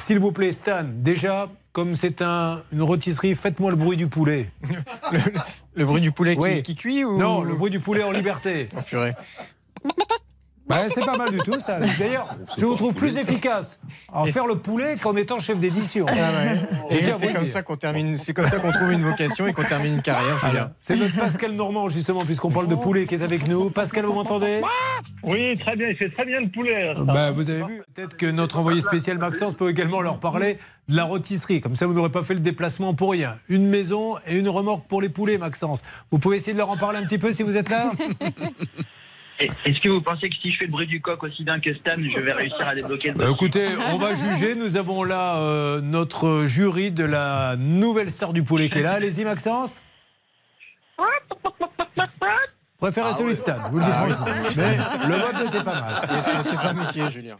S'il vous plaît, Stan, déjà, comme c'est un, une rôtisserie, faites-moi le bruit du poulet. Le, le bruit du poulet qui, Oui. qui cuit ou Non, le bruit du poulet en liberté. Oh, purée. Ouais, c'est pas mal du tout, ça. D'ailleurs, je vous trouve plus efficace en faire le poulet qu'en étant chef d'édition. Ah ouais. C'est comme ça qu'on termine, c'est comme ça qu'on trouve une vocation et qu'on termine une carrière, Julien. C'est notre Pascal Normand, justement, puisqu'on parle de poulet, qui est avec nous. Pascal, vous m'entendez? Oui, très bien, il fait très bien le poulet. bah, Vous avez vu, peut-être que notre envoyé spécial Maxence peut également leur parler de la rôtisserie. Comme ça, vous n'aurez pas fait le déplacement pour rien. Une maison et une remorque pour les poulets, Maxence. Vous pouvez essayer de leur en parler un petit peu si vous êtes là? Est-ce que vous pensez que si je fais le bruit du coq aussi bien que Stan, je vais réussir à débloquer le Bah, Écoutez, on va juger. Nous avons là euh, notre jury de la nouvelle star du poulet qui est là. Allez-y, Maxence. Préférez celui de Stan, vous le dites franchement. Mais le vote était pas mal. C'est un métier, Julien.